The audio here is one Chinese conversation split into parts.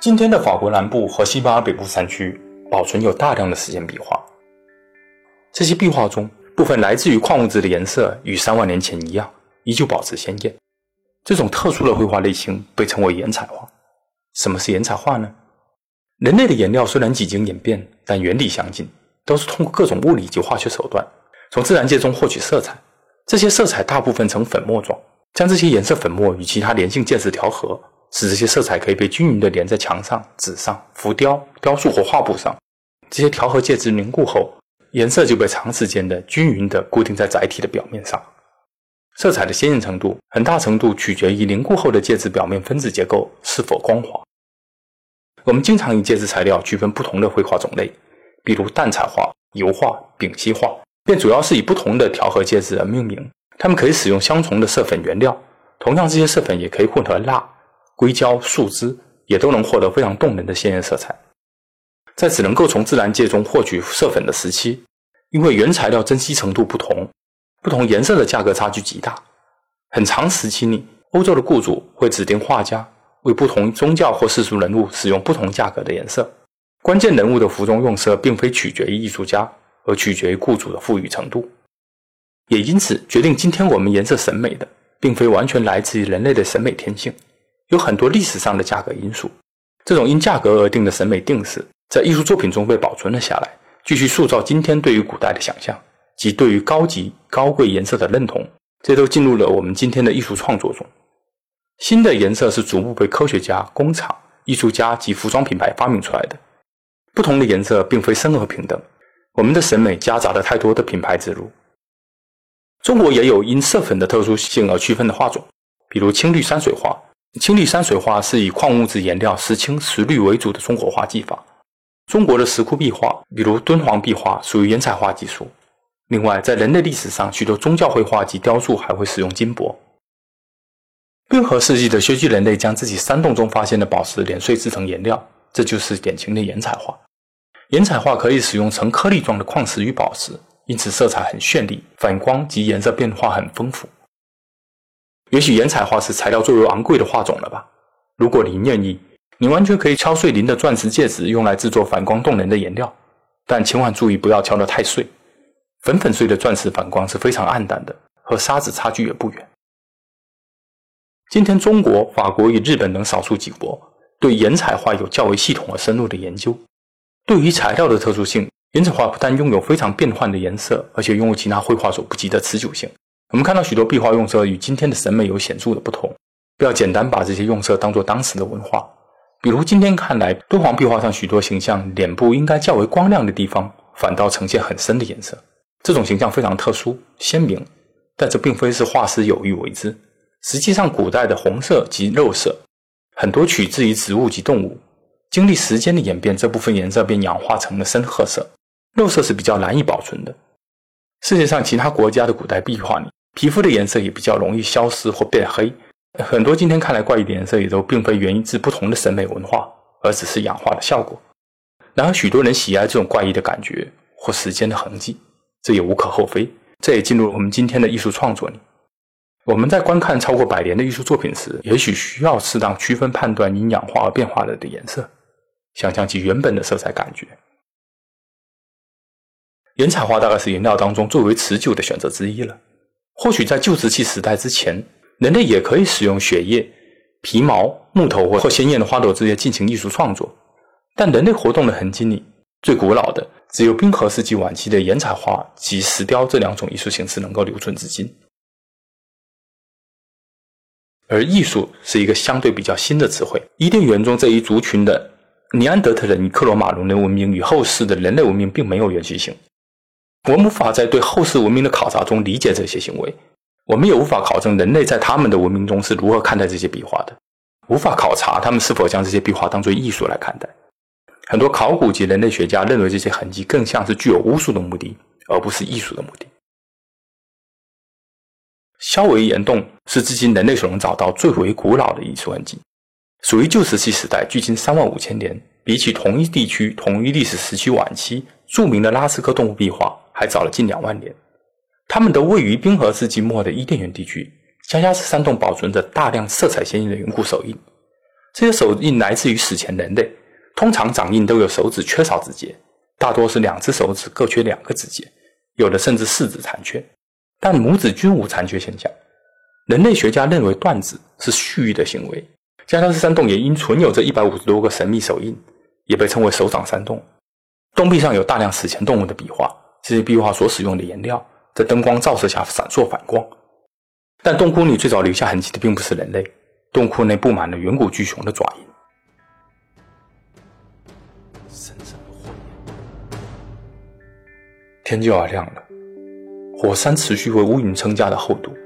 今天的法国南部和西班牙北部山区保存有大量的时间壁画，这些壁画中部分来自于矿物质的颜色与三万年前一样，依旧保持鲜艳。这种特殊的绘画类型被称为岩彩画。什么是岩彩画呢？人类的颜料虽然几经演变，但原理相近，都是通过各种物理及化学手段从自然界中获取色彩。这些色彩大部分呈粉末状，将这些颜色粉末与其他粘性介质调和。使这些色彩可以被均匀地连在墙上、纸上、浮雕、雕塑或画布上。这些调和介质凝固后，颜色就被长时间的均匀地固定在载体的表面上。色彩的鲜艳程度很大程度取决于凝固后的介质表面分子结构是否光滑。我们经常以介质材料区分不同的绘画种类，比如淡彩画、油画、丙烯画，便主要是以不同的调和介质而命名。它们可以使用相同的色粉原料，同样这些色粉也可以混合蜡。硅胶、树脂也都能获得非常动人的鲜艳色彩。在只能够从自然界中获取色粉的时期，因为原材料珍稀程度不同，不同颜色的价格差距极大。很长时期里，欧洲的雇主会指定画家为不同宗教或世俗人物使用不同价格的颜色。关键人物的服装用色并非取决于艺术家，而取决于雇主的富裕程度。也因此，决定今天我们颜色审美的，并非完全来自于人类的审美天性。有很多历史上的价格因素，这种因价格而定的审美定式，在艺术作品中被保存了下来，继续塑造今天对于古代的想象及对于高级高贵颜色的认同，这都进入了我们今天的艺术创作中。新的颜色是逐步被科学家、工厂、艺术家及服装品牌发明出来的。不同的颜色并非生而平等，我们的审美夹杂了太多的品牌植入。中国也有因色粉的特殊性而区分的画种，比如青绿山水画。青绿山水画是以矿物质颜料石青、石绿为主的中国画技法。中国的石窟壁画，比如敦煌壁画，属于岩彩画技术。另外，在人类历史上，许多宗教绘画及雕塑还会使用金箔。冰河世纪的薛居人类将自己山洞中发现的宝石碾碎制成颜料，这就是典型的岩彩画。岩彩画可以使用成颗粒状的矿石与宝石，因此色彩很绚丽，反光及颜色变化很丰富。也许岩彩画是材料最为昂贵的画种了吧？如果您愿意，你完全可以敲碎您的钻石戒指，用来制作反光动人的颜料。但千万注意，不要敲得太碎。粉粉碎的钻石反光是非常暗淡的，和沙子差距也不远。今天，中国、法国与日本等少数几国对颜彩画有较为系统和深入的研究。对于材料的特殊性，颜彩画不但拥有非常变幻的颜色，而且拥有其他绘画所不及的持久性。我们看到许多壁画用色与今天的审美有显著的不同，不要简单把这些用色当作当时的文化。比如今天看来，敦煌壁画上许多形象脸部应该较为光亮的地方，反倒呈现很深的颜色。这种形象非常特殊鲜明，但这并非是画师有意为之。实际上，古代的红色及肉色很多取自于植物及动物，经历时间的演变，这部分颜色便氧化成了深褐色。肉色是比较难以保存的。世界上其他国家的古代壁画里。皮肤的颜色也比较容易消失或变黑，很多今天看来怪异的颜色也都并非源于自不同的审美文化，而只是氧化的效果。然而，许多人喜爱这种怪异的感觉或时间的痕迹，这也无可厚非。这也进入了我们今天的艺术创作里。我们在观看超过百年的艺术作品时，也许需要适当区分判断因氧化而变化了的颜色，想象其原本的色彩感觉。颜彩画大概是颜料当中最为持久的选择之一了。或许在旧石器时代之前，人类也可以使用血液、皮毛、木头或或鲜艳的花朵之类进行艺术创作。但人类活动的痕迹里，最古老的只有冰河世纪晚期的岩彩画及石雕这两种艺术形式能够留存至今。而艺术是一个相对比较新的词汇。伊甸园中这一族群的尼安德特人克罗马龙人文明与后世的人类文明并没有延续性。我们无法在对后世文明的考察中理解这些行为，我们也无法考证人类在他们的文明中是如何看待这些壁画的，无法考察他们是否将这些壁画当作艺术来看待。很多考古及人类学家认为这些痕迹更像是具有巫术的目的，而不是艺术的目的。肖维岩洞是至今人类所能找到最为古老的艺术痕迹，属于旧石器时代，距今三万五千年。比起同一地区、同一历史时期晚期著名的拉斯科动物壁画。还早了近两万年，它们都位于冰河世纪末的伊甸园地区。加加斯山洞保存着大量色彩鲜艳的远古手印，这些手印来自于史前人类，通常掌印都有手指缺少指节，大多是两只手指各缺两个指节，有的甚至四指残缺，但拇指均无残缺现象。人类学家认为断指是蓄意的行为。加加斯山洞也因存有着一百五十多个神秘手印，也被称为手掌山洞。洞壁上有大量史前动物的壁画，这些壁画所使用的颜料在灯光照射下闪烁反光。但洞窟里最早留下痕迹的并不是人类，洞窟内布满了远古巨熊的爪印。天就要亮了，火山持续为乌云增加的厚度，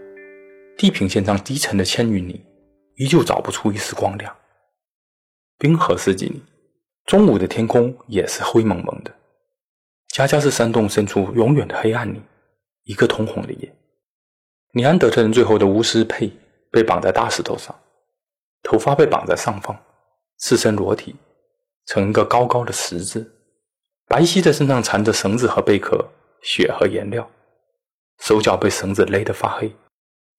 地平线上低沉的千云里依旧找不出一丝光亮。冰河世纪里，中午的天空也是灰蒙蒙的。家家是山洞深处永远的黑暗里，一个通红的夜。尼安德特人最后的巫师佩被绑在大石头上，头发被绑在上方，赤身裸体，成一个高高的十字。白皙的身上缠着绳子和贝壳、血和颜料，手脚被绳子勒得发黑。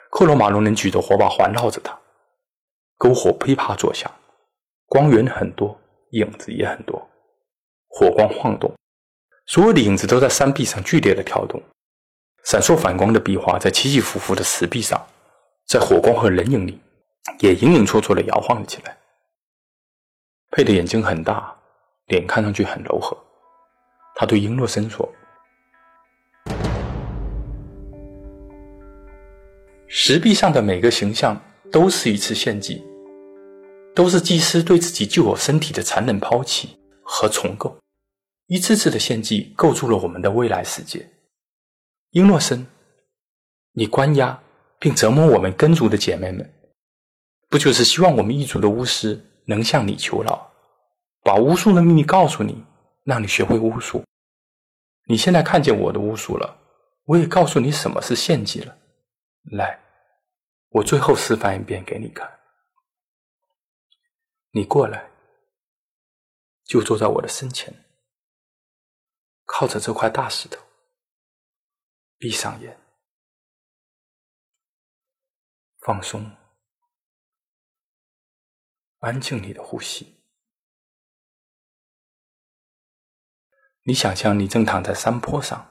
克罗马龙人举着火把环绕着他，篝火噼啪作响，光源很多，影子也很多，火光晃动，所有的影子都在山壁上剧烈的跳动。闪烁反光的壁画在起起伏伏的石壁上，在火光和人影里，也影影绰绰的摇晃了起来。佩的眼睛很大，脸看上去很柔和。他对英洛森说：“石壁上的每个形象都是一次献祭，都是祭司对自己旧有身体的残忍抛弃和重构。一次次的献祭构筑了我们的未来世界。”英诺森，你关押并折磨我们根族的姐妹们，不就是希望我们一族的巫师能向你求饶，把巫术的秘密告诉你，让你学会巫术？你现在看见我的巫术了，我也告诉你什么是献祭了。来，我最后示范一遍给你看。你过来，就坐在我的身前，靠着这块大石头。闭上眼，放松，安静你的呼吸。你想象你正躺在山坡上，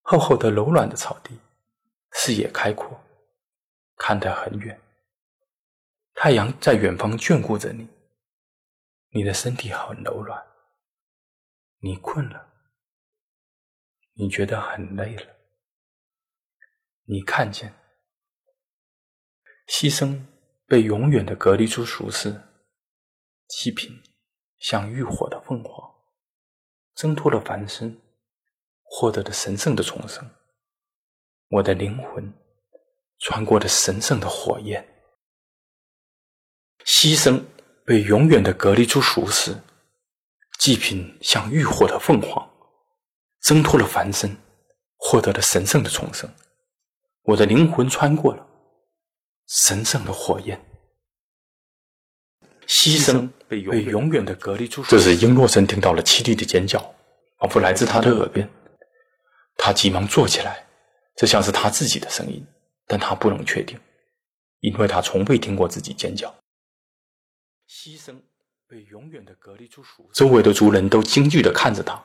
厚厚的柔软的草地，视野开阔，看得很远。太阳在远方眷顾着你，你的身体很柔软，你困了。你觉得很累了，你看见牺牲被永远的隔离出俗世，七品像浴火的凤凰，挣脱了凡身，获得了神圣的重生。我的灵魂穿过了神圣的火焰，牺牲被永远的隔离出俗世，祭品像浴火的凤凰。挣脱了凡身，获得了神圣的重生。我的灵魂穿过了神圣的火焰，牺牲被永远的隔离出。这时，英洛神听到了凄厉的尖叫，仿佛来自他的耳边。他急忙坐起来，这像是他自己的声音，但他不能确定，因为他从未听过自己尖叫。牺牲被永远的隔离出。周围的族人都惊惧的看着他。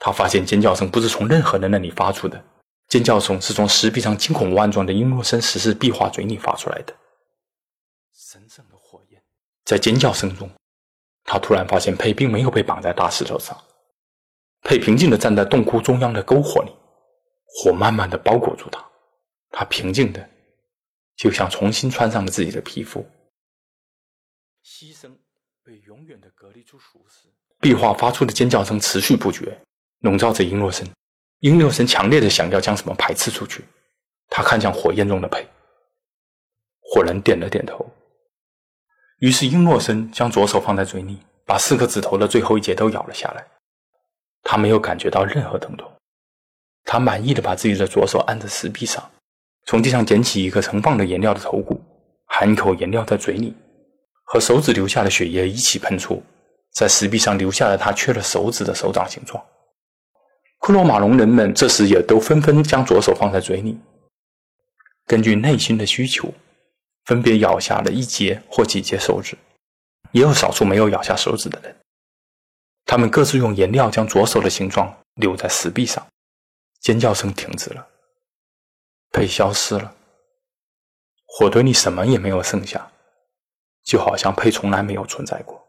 他发现尖叫声不是从任何人那里发出的，尖叫声是从石壁上惊恐万状的英诺森石室壁画嘴里发出来的。神圣的火焰在尖叫声中，他突然发现佩并没有被绑在大石头上，佩平静的站在洞窟中央的篝火里，火慢慢的包裹住他，他平静的，就像重新穿上了自己的皮肤。牺牲被永远的隔离出俗世，壁画发出的尖叫声持续不绝。笼罩着英洛森，英洛森强烈的想要将什么排斥出去。他看向火焰中的佩，火人点了点头。于是英洛森将左手放在嘴里，把四个指头的最后一节都咬了下来。他没有感觉到任何疼痛。他满意的把自己的左手按在石壁上，从地上捡起一个盛放的颜料的头骨，含一口颜料在嘴里，和手指留下的血液一起喷出，在石壁上留下了他缺了手指的手掌形状。克罗马龙人们这时也都纷纷将左手放在嘴里，根据内心的需求，分别咬下了一节或几节手指，也有少数没有咬下手指的人。他们各自用颜料将左手的形状留在石壁上，尖叫声停止了，被消失了，火堆里什么也没有剩下，就好像配从来没有存在过。